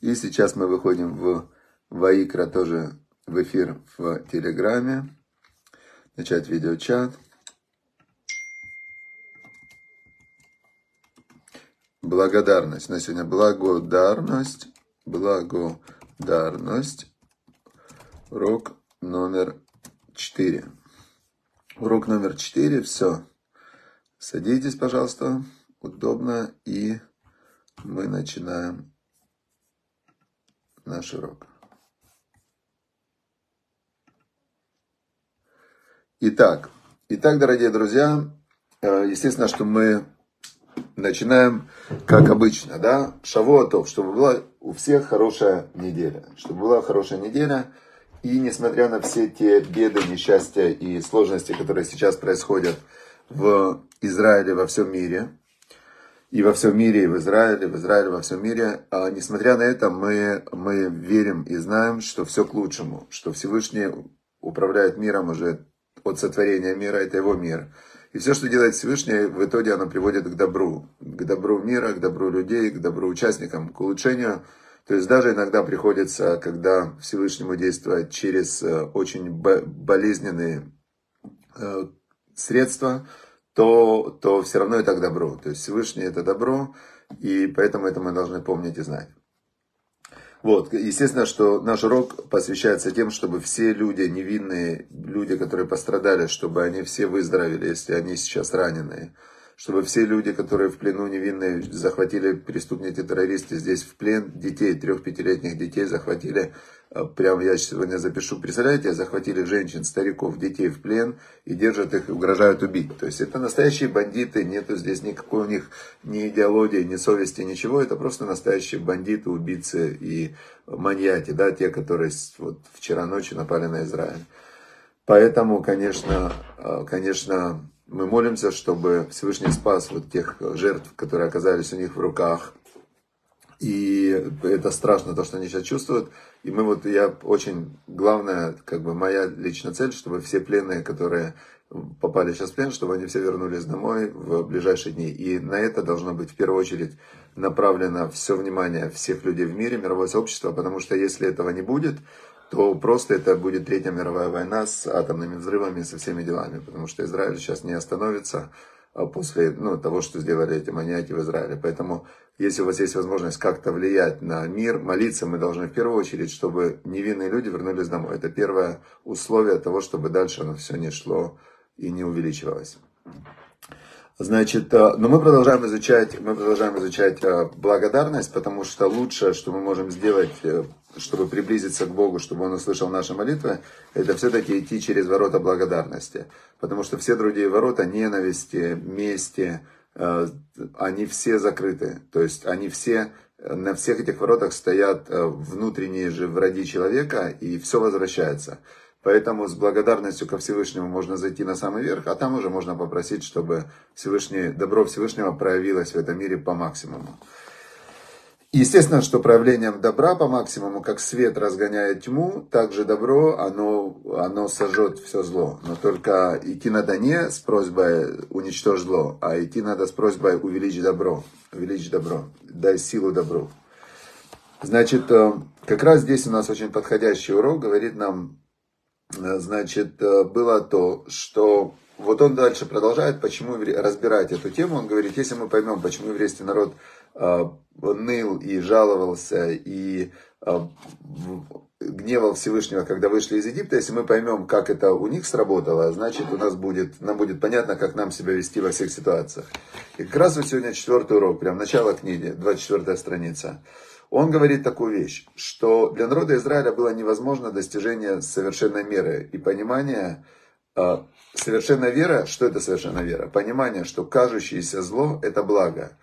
И сейчас мы выходим в Ваикра тоже в эфир в Телеграме. Начать видеочат. Благодарность. На сегодня благодарность. Благодарность. Урок номер четыре. Урок номер четыре. Все. Садитесь, пожалуйста, удобно. И мы начинаем наш урок. Итак, итак, дорогие друзья, э, естественно, что мы начинаем, как обычно, да, шавуатов, чтобы была у всех хорошая неделя, чтобы была хорошая неделя, и несмотря на все те беды, несчастья и сложности, которые сейчас происходят в Израиле, во всем мире, и во всем мире, и в Израиле, в Израиле, во всем мире. А несмотря на это, мы, мы верим и знаем, что все к лучшему, что Всевышний управляет миром уже от сотворения мира, это его мир. И все, что делает Всевышний, в итоге оно приводит к добру. К добру мира, к добру людей, к добру участникам, к улучшению. То есть даже иногда приходится, когда Всевышнему действовать через э, очень болезненные э, средства, то, то все равно это к добру. То есть Всевышний это добро, и поэтому это мы должны помнить и знать. Вот, естественно, что наш урок посвящается тем, чтобы все люди, невинные люди, которые пострадали, чтобы они все выздоровели, если они сейчас раненые чтобы все люди, которые в плену невинные, захватили преступники, террористы здесь в плен, детей, трех-пятилетних детей захватили, а, прямо я сегодня запишу, представляете, захватили женщин, стариков, детей в плен и держат их и угрожают убить. То есть это настоящие бандиты, нету здесь никакой у них ни идеологии, ни совести, ничего, это просто настоящие бандиты, убийцы и маньяки, да, те, которые вот вчера ночью напали на Израиль. Поэтому, конечно, а, конечно, мы молимся, чтобы Всевышний спас вот тех жертв, которые оказались у них в руках. И это страшно, то, что они сейчас чувствуют. И мы вот, я очень, главное, как бы моя личная цель, чтобы все пленные, которые попали сейчас в плен, чтобы они все вернулись домой в ближайшие дни. И на это должно быть в первую очередь направлено все внимание всех людей в мире, мировое сообщество, потому что если этого не будет, то просто это будет Третья мировая война с атомными взрывами, со всеми делами, потому что Израиль сейчас не остановится после ну, того, что сделали эти маньяки в Израиле. Поэтому, если у вас есть возможность как-то влиять на мир, молиться мы должны в первую очередь, чтобы невинные люди вернулись домой. Это первое условие того, чтобы дальше оно все не шло и не увеличивалось. Значит, э, но мы продолжаем изучать, мы продолжаем изучать э, благодарность, потому что лучшее, что мы можем сделать, э, чтобы приблизиться к Богу, чтобы Он услышал наши молитвы, это все-таки идти через ворота благодарности. Потому что все другие ворота ненависти, мести, они все закрыты. То есть они все, на всех этих воротах стоят внутренние же враги человека, и все возвращается. Поэтому с благодарностью ко Всевышнему можно зайти на самый верх, а там уже можно попросить, чтобы Всевышний, добро Всевышнего проявилось в этом мире по максимуму. Естественно, что проявлением добра по максимуму, как свет разгоняет тьму, также добро, оно, оно сожжет все зло. Но только идти надо не с просьбой уничтожить зло, а идти надо с просьбой увеличить добро. Увеличить добро, дай силу добру. Значит, э, как раз здесь у нас очень подходящий урок, говорит нам значит, э, было то, что вот он дальше продолжает, почему разбирать эту тему. Он говорит, если мы поймем, почему еврейский народ э, ныл и жаловался и гневал Всевышнего, когда вышли из Египта, если мы поймем, как это у них сработало, значит, у нас будет, нам будет понятно, как нам себя вести во всех ситуациях. И как раз вот сегодня четвертый урок, прям начало книги, 24 страница. Он говорит такую вещь, что для народа Израиля было невозможно достижение совершенной меры и понимание, а, совершенная вера, что это совершенная вера? Понимание, что кажущееся зло – это благо.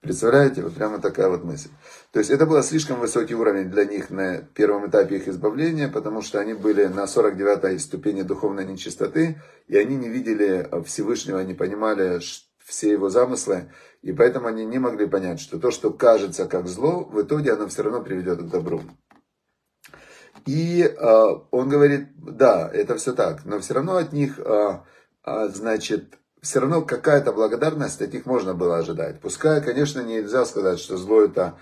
Представляете, вот прямо такая вот мысль. То есть это был слишком высокий уровень для них на первом этапе их избавления, потому что они были на 49-й ступени духовной нечистоты, и они не видели Всевышнего, не понимали все его замыслы. И поэтому они не могли понять, что то, что кажется как зло, в итоге оно все равно приведет к добру. И э, он говорит, да, это все так, но все равно от них, э, э, значит, все равно какая-то благодарность от них можно было ожидать. Пускай, конечно, нельзя сказать, что зло это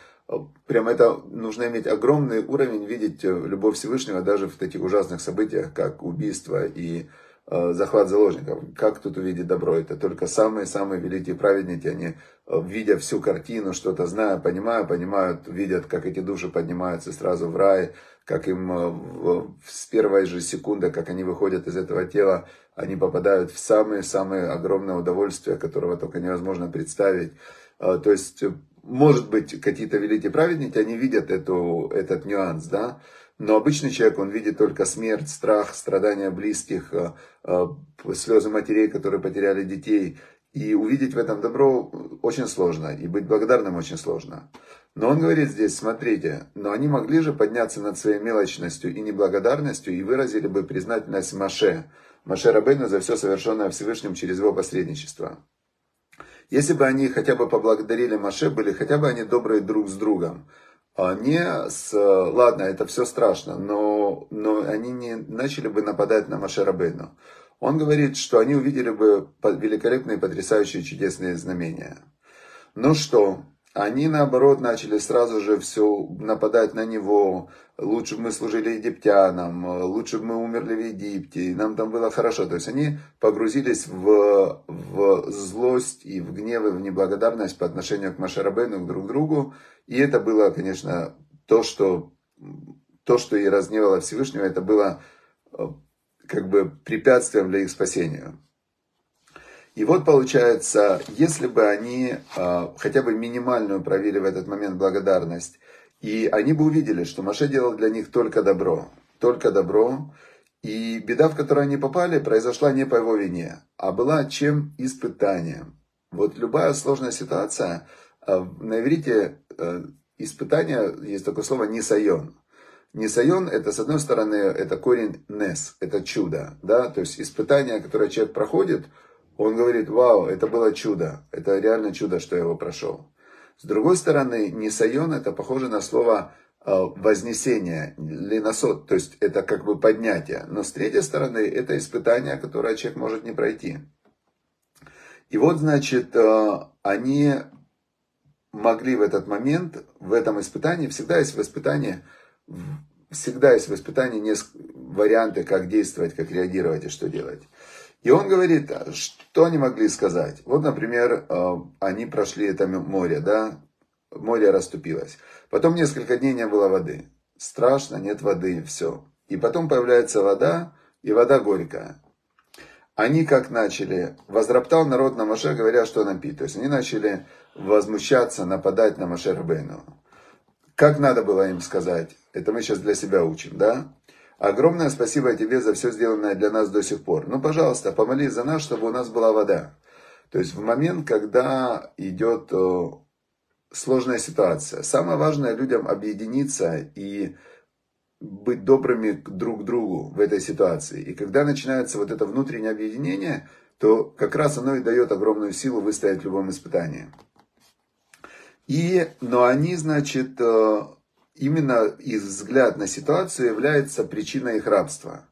Прям это нужно иметь огромный уровень, видеть любовь Всевышнего даже в таких ужасных событиях, как убийство и Э, захват заложников. Как тут увидеть добро? Это только самые-самые великие праведники, они, э, видя всю картину, что-то зная, понимая, понимают, видят, как эти души поднимаются сразу в рай, как им э, с первой же секунды, как они выходят из этого тела, они попадают в самые-самые огромное удовольствие, которого только невозможно представить. То есть, может быть, какие-то великие праведники, они видят эту, этот нюанс, да, но обычный человек, он видит только смерть, страх, страдания близких, э, э, слезы матерей, которые потеряли детей. И увидеть в этом добро очень сложно, и быть благодарным очень сложно. Но он говорит здесь, смотрите, но они могли же подняться над своей мелочностью и неблагодарностью и выразили бы признательность Маше, Маше Рабейну за все совершенное Всевышним через его посредничество. Если бы они хотя бы поблагодарили Маше, были хотя бы они добрые друг с другом, не с... Ладно, это все страшно, но, но они не начали бы нападать на Машерабейну. Он говорит, что они увидели бы великолепные, потрясающие, чудесные знамения. Ну что, они, наоборот, начали сразу же все нападать на него. Лучше бы мы служили египтянам, лучше бы мы умерли в Египте, нам там было хорошо. То есть они погрузились в, в злость и в гнев и в неблагодарность по отношению к Машарабену, друг к другу. И это было, конечно, то, что, то, что и разневало Всевышнего, это было э, как бы препятствием для их спасения. И вот получается, если бы они э, хотя бы минимальную провели в этот момент благодарность, и они бы увидели, что Маше делал для них только добро, только добро, и беда, в которую они попали, произошла не по его вине, а была чем испытанием. Вот любая сложная ситуация, э, на иврите э, испытание, есть такое слово «нисайон». Нисайон, это, с одной стороны, это корень нес, это чудо, да, то есть испытание, которое человек проходит – он говорит, вау, это было чудо, это реально чудо, что я его прошел. С другой стороны, нисайон это похоже на слово э, вознесение, линосот, то есть это как бы поднятие. Но с третьей стороны, это испытание, которое человек может не пройти. И вот, значит, э, они могли в этот момент, в этом испытании, всегда есть в испытании, всегда есть в испытании несколько варианты, как действовать, как реагировать и что делать. И он говорит, что они могли сказать. Вот, например, э, они прошли это море, да, море расступилось. Потом несколько дней не было воды. Страшно, нет воды, все. И потом появляется вода, и вода горькая. Они как начали, возроптал народ на Маше, говоря, что напить. То есть они начали возмущаться, нападать на Маше Рабейну. Как надо было им сказать? Это мы сейчас для себя учим, да? Огромное спасибо тебе за все сделанное для нас до сих пор. Ну, пожалуйста, помолись за нас, чтобы у нас была вода. То есть в момент, когда идет э, сложная ситуация, самое важное людям объединиться и быть добрыми друг к другу в этой ситуации. И когда начинается вот это внутреннее объединение, то как раз оно и дает огромную силу выстоять в любом испытании. И, но они, значит, э, именно их взгляд на ситуацию является причиной их рабства.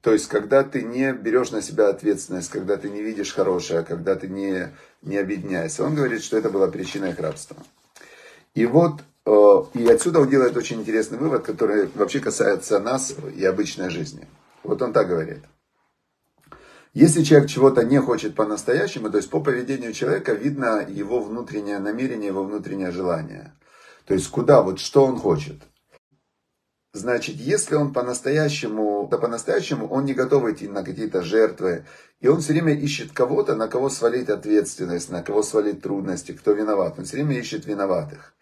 То есть, когда ты не берешь на себя ответственность, когда ты не видишь хорошее, когда ты не, не объединяешься. Он говорит, что это была причина их рабства. И вот, э, и отсюда он делает очень интересный вывод, который вообще касается нас и обычной жизни. Вот он так говорит. Если человек чего-то не хочет по-настоящему, то есть по поведению человека видно его внутреннее намерение, его внутреннее желание. То есть куда, вот что он хочет. Значит, если он по-настоящему, да по-настоящему он не готов идти на какие-то жертвы, и он все время ищет кого-то, на кого свалить ответственность, на кого свалить трудности, кто виноват. Он все время ищет виноватых.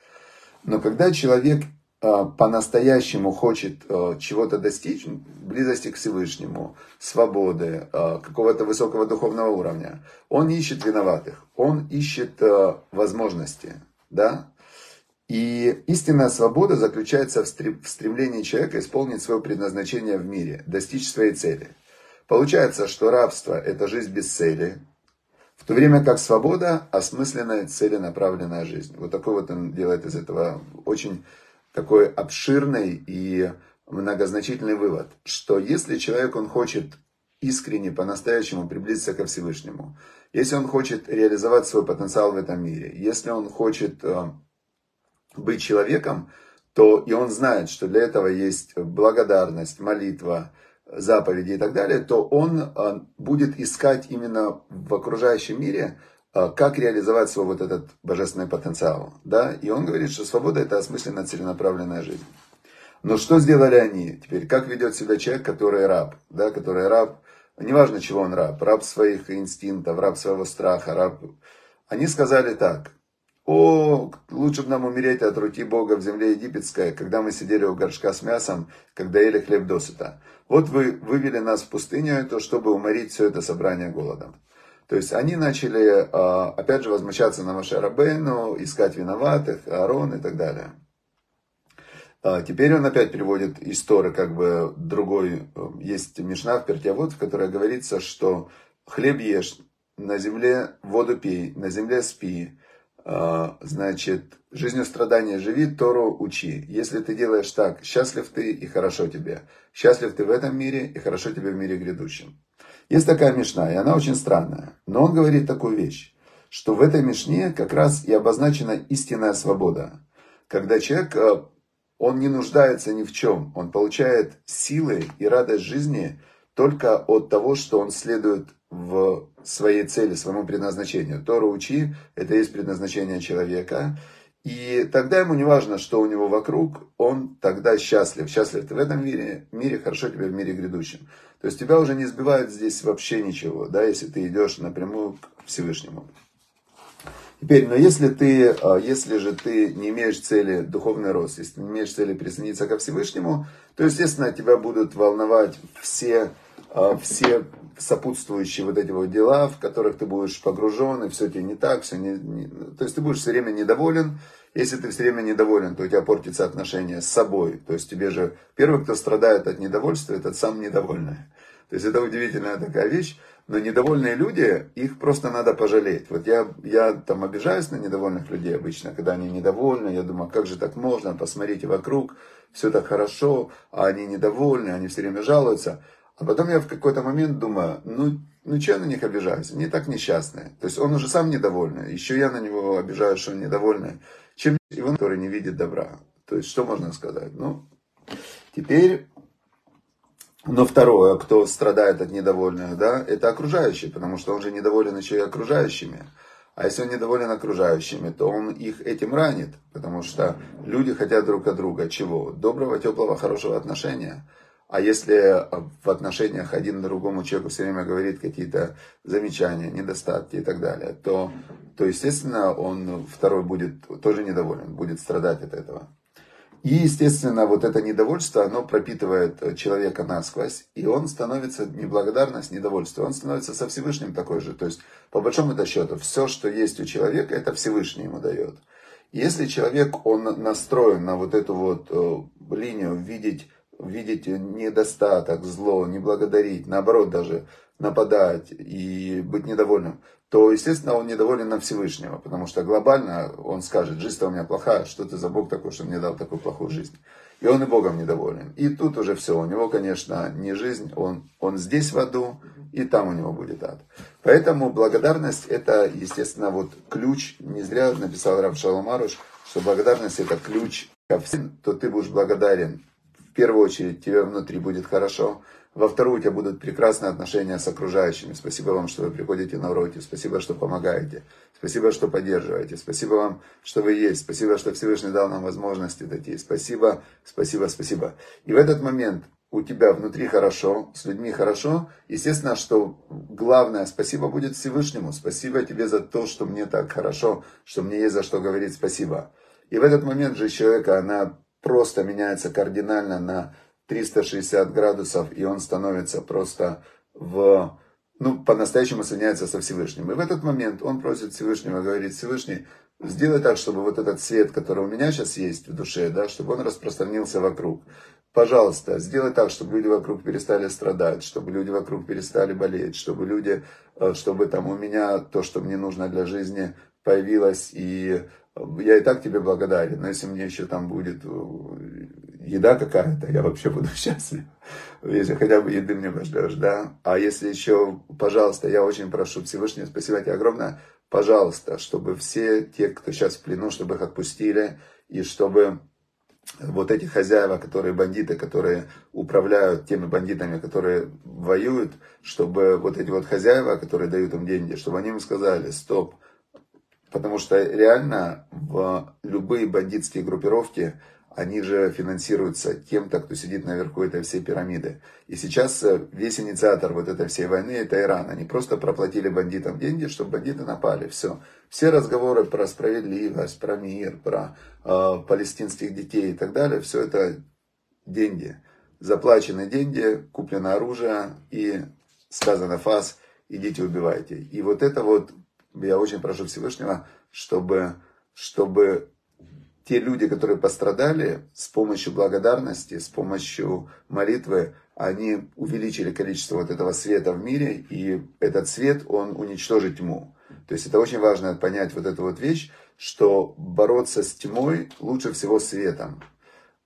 Но когда человек а, по-настоящему хочет а, чего-то достичь, близости к Всевышнему, свободы, а, какого-то высокого духовного уровня, он ищет виноватых, он ищет возможности, да, и истинная свобода заключается в стремлении человека исполнить свое предназначение в мире, достичь своей цели. Получается, что рабство – это жизнь без цели, в то время как свобода – осмысленная, целенаправленная жизнь. Вот такой вот он делает из этого очень такой обширный и многозначительный вывод, что если человек он хочет искренне, по-настоящему приблизиться ко Всевышнему, если он хочет реализовать свой потенциал в этом мире, если он хочет э, быть человеком, то и он знает, что для этого есть благодарность, молитва, заповеди и так далее, то он э, будет искать именно в окружающем мире, э, как реализовать свой вот этот божественный потенциал. Да? И он говорит, что свобода это осмысленная целенаправленная жизнь. Но что сделали они? Теперь, как ведет себя человек, который раб? Да, который раб, неважно чего он раб, раб своих инстинктов, раб своего страха, раб... Они сказали так, о, лучше бы нам умереть от руки Бога в земле египетской, когда мы сидели у горшка с мясом, когда ели хлеб досыта. Вот вы вывели нас в пустыню, это, чтобы уморить все это собрание голодом. То есть они начали, а, опять же, возмущаться на Маше Рабейну, искать виноватых, Аарон и так далее. А, теперь он опять переводит историю, как бы другой, э, есть Мишна в Пертиавод, в которой говорится, что хлеб ешь, на земле воду пей, на земле спи, значит, жизнью страдания живи, Тору учи. Если ты делаешь так, счастлив ты и хорошо тебе. Счастлив ты в этом мире и хорошо тебе в мире грядущем. Есть такая мешна, и она очень странная. Но он говорит такую вещь, что в этой мешне как раз и обозначена истинная свобода. Когда человек, э, он не нуждается ни в чем, он получает силы и радость жизни только от того, что он следует в своей цели, своему предназначению. Тору учи, это есть предназначение человека. И тогда ему не важно, что у него вокруг, он тогда счастлив. Счастлив ты в этом мире, мире, хорошо тебе в мире грядущем. То есть тебя уже не сбивает здесь вообще ничего, да, если ты идешь напрямую к Всевышнему. Теперь, но если ты, а, если же ты не имеешь цели духовный рост, если не имеешь цели присоединиться ко Всевышнему, то, естественно, тебя будут волновать все, все сопутствующие вот эти вот дела, в которых ты будешь погружен, и все тебе не так, все не, не... То есть ты будешь все время недоволен. Если ты все время недоволен, то у тебя портится отношение с собой. То есть тебе же первый, кто страдает от недовольства, это сам недовольный. То есть это удивительная такая вещь. Но недовольные люди, их просто надо пожалеть. Вот я, я там обижаюсь на недовольных людей обычно, когда они недовольны. Я думаю, как же так можно? Посмотрите вокруг, все так хорошо, а они недовольны, они все время жалуются. А потом я в какой-то момент думаю, ну, ну что я на них обижаюсь? Они так несчастные. То есть он уже сам недовольный. Еще я на него обижаюсь, что он недовольный. Чем его, который не видит добра. То есть что можно сказать? Ну, теперь... Но второе, кто страдает от недовольных, да, это окружающие, потому что он же недоволен еще и окружающими. А если он недоволен окружающими, то он их этим ранит, потому что люди хотят друг от друга чего? Доброго, теплого, хорошего отношения. А если э, в отношениях один другому человеку все время говорит какие-то замечания, недостатки и так далее, то, то естественно, он второй будет тоже недоволен, будет страдать от этого. И, естественно, вот это недовольство, оно пропитывает человека насквозь, и он становится неблагодарность, недовольство, он становится со Всевышним такой же. То есть, по большому счету, все, что есть у человека, это Всевышний ему дает. Если человек, он настроен на вот эту вот э, линию видеть видеть недостаток, зло, не благодарить, наоборот даже нападать и быть недовольным, то, естественно, он недоволен на Всевышнего, потому что глобально он скажет, жизнь-то у меня плохая, что ты за Бог такой, что мне дал такую плохую жизнь. И он и Богом недоволен. И тут уже все, у него, конечно, не жизнь, он, он здесь в аду, и там у него будет ад. Поэтому благодарность это, естественно, вот ключ, не зря написал Рав Шаломаруш, что благодарность это ключ ко всем, то ты будешь благодарен первую очередь тебе внутри будет хорошо, во вторую у тебя будут прекрасные отношения с окружающими. Спасибо вам, что вы приходите на уроки, спасибо, что помогаете, спасибо, что поддерживаете, спасибо вам, что вы есть, спасибо, что Всевышний дал нам возможности такие, спасибо, спасибо, спасибо. И в этот момент у тебя внутри хорошо, с людьми хорошо, естественно, что главное спасибо будет Всевышнему. Спасибо тебе за то, что мне так хорошо, что мне есть за что говорить спасибо. И в этот момент же человека, она просто меняется кардинально на 360 градусов, и он становится просто в, ну, по-настоящему соединяется со Всевышним. И в этот момент он просит Всевышнего, говорит, Всевышний, сделай так, чтобы вот этот свет, который у меня сейчас есть в душе, да, чтобы он распространился вокруг. Пожалуйста, сделай так, чтобы люди вокруг перестали страдать, чтобы люди вокруг перестали болеть, чтобы люди, э, чтобы там у меня то, что мне нужно для жизни, появилось и я и так тебе благодарен, но если мне еще там будет еда какая-то, я вообще буду счастлив. Если хотя бы еды мне пошлешь, да. А если еще, пожалуйста, я очень прошу Всевышнего, спасибо тебе огромное, пожалуйста, чтобы все те, кто сейчас в плену, чтобы их отпустили, и чтобы вот эти хозяева, которые бандиты, которые управляют теми бандитами, которые воюют, чтобы вот эти вот хозяева, которые дают им деньги, чтобы они им сказали, стоп, потому что реально в любые бандитские группировки, они же финансируются кем-то, кто сидит наверху этой всей пирамиды. И сейчас э, весь инициатор вот этой всей войны это Иран. Они просто проплатили бандитам деньги, чтобы бандиты напали. Все. Все разговоры про справедливость, про мир, про э, палестинских детей и так далее, все это деньги. Заплачены деньги, куплено оружие и сказано фас, идите убивайте. И вот это вот, я очень прошу Всевышнего, чтобы, чтобы те люди, которые пострадали, с помощью благодарности, с помощью молитвы, они увеличили количество вот этого света в мире, и этот свет, он уничтожит тьму. То есть это очень важно понять вот эту вот вещь, что бороться с тьмой лучше всего светом.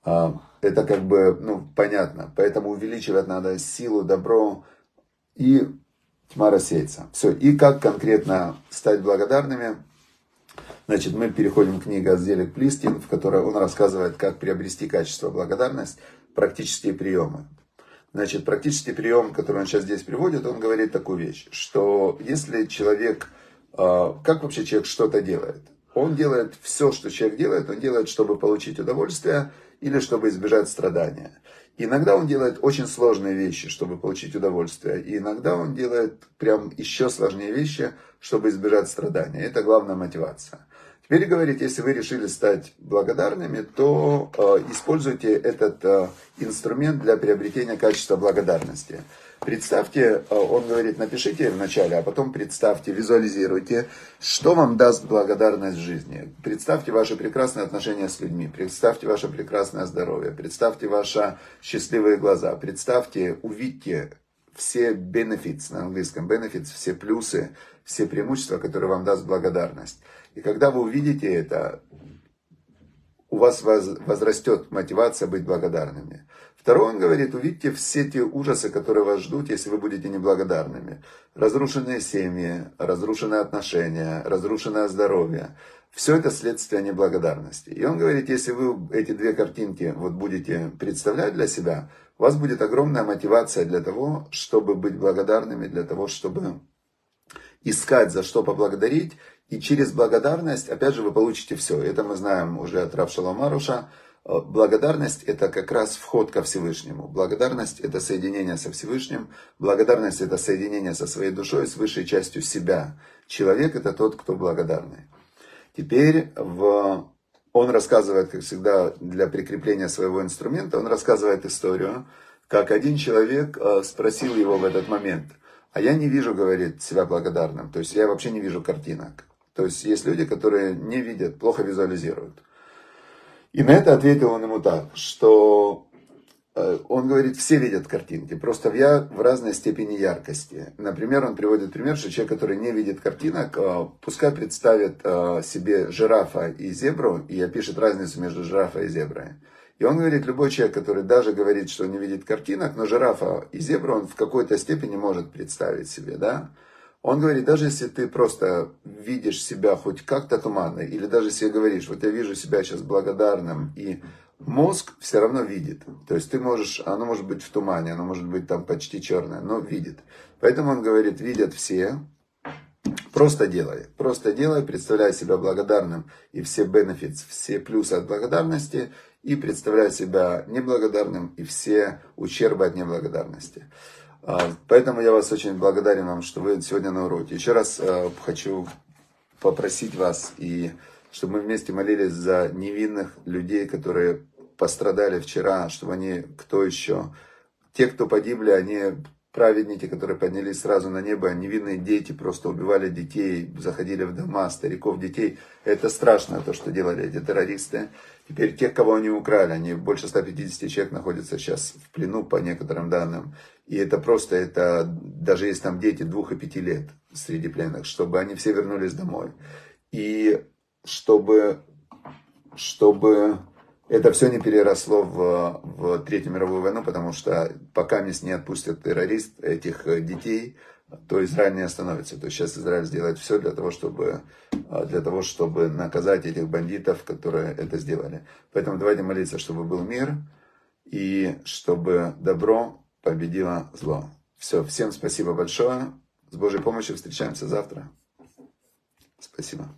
А, это как бы, ну, понятно. Поэтому увеличивать надо силу, добро, и тьма рассеется. Все. И как конкретно стать благодарными, Значит, мы переходим к книге Азделик Плистин, в которой он рассказывает, как приобрести качество благодарность, практические приемы. Значит, практический прием, который он сейчас здесь приводит, он говорит такую вещь, что если человек, а, как вообще человек что-то делает? Он делает все, что человек делает, он делает, чтобы получить удовольствие или чтобы избежать страдания. Иногда он делает очень сложные вещи, чтобы получить удовольствие. И иногда он делает прям еще сложнее вещи, чтобы избежать страдания. Это главная мотивация. Теперь говорит, если вы решили стать благодарными, то э, используйте этот э, инструмент для приобретения качества благодарности. Представьте, э, он говорит, напишите вначале, а потом представьте, визуализируйте, что вам даст благодарность в жизни. Представьте ваши прекрасные отношения с людьми, представьте ваше прекрасное здоровье, представьте ваши счастливые глаза, представьте, увидьте все benefits, на английском benefits, все плюсы, все преимущества, которые вам даст благодарность. И когда вы увидите это, у вас возрастет мотивация быть благодарными. Второе, он говорит, увидите все те ужасы, которые вас ждут, если вы будете неблагодарными. Разрушенные семьи, разрушенные отношения, разрушенное здоровье. Все это следствие неблагодарности. И он говорит, если вы эти две картинки вот будете представлять для себя, у вас будет огромная мотивация для того, чтобы быть благодарными, для того, чтобы искать, за что поблагодарить. И через благодарность, опять же, вы получите все. Это мы знаем уже от Равшала Маруша. Э, благодарность – это как раз вход ко Всевышнему. Благодарность – это соединение со Всевышним. Благодарность – это соединение со своей душой, с высшей частью себя. Человек – это тот, кто благодарный. Теперь в... он рассказывает, как всегда, для прикрепления своего инструмента, он рассказывает историю, как один человек э, спросил его в этот момент, а я не вижу, говорит, себя благодарным. То есть я вообще не вижу картинок. То есть есть люди, которые не видят, плохо визуализируют. И на это ответил он ему так, что э, он говорит, все видят картинки, просто в, я, в разной степени яркости. Например, он приводит пример, что человек, который не видит картинок, э, пускай представит э, себе жирафа и зебру и опишет разницу между жирафой и зеброй. И он говорит, любой человек, который даже говорит, что не видит картинок, но жирафа и зебру он в какой-то степени может представить себе, да? Он говорит, даже если ты просто видишь себя хоть как-то туманно, или даже если говоришь, вот я вижу себя сейчас благодарным, и мозг все равно видит. То есть ты можешь, оно может быть в тумане, оно может быть там почти черное, но видит. Поэтому он говорит, видят все, Просто делай, просто делай, представляй себя благодарным и все benefits, все плюсы от благодарности, и представляй себя неблагодарным и все ущербы от неблагодарности. А, поэтому я вас очень благодарен вам, что вы сегодня на уроке. Еще раз а, хочу попросить вас, и чтобы мы вместе молились за невинных людей, которые пострадали вчера, чтобы они, кто еще, те, кто погибли, они праведники, которые поднялись сразу на небо, невинные дети просто убивали детей, заходили в дома, стариков, детей. Это страшно, то, что делали эти террористы. Теперь тех, кого они украли, они больше 150 человек находятся сейчас в плену, по некоторым данным. И это просто, это даже есть там дети двух и пяти лет среди пленных, чтобы они все вернулись домой. И чтобы, чтобы это все не переросло в, в Третью мировую войну, потому что пока не отпустят террорист этих детей, то Израиль не остановится. То есть сейчас Израиль сделает все для того, чтобы, для того, чтобы наказать этих бандитов, которые это сделали. Поэтому давайте молиться, чтобы был мир и чтобы добро победило зло. Все, всем спасибо большое. С Божьей помощью встречаемся завтра. Спасибо.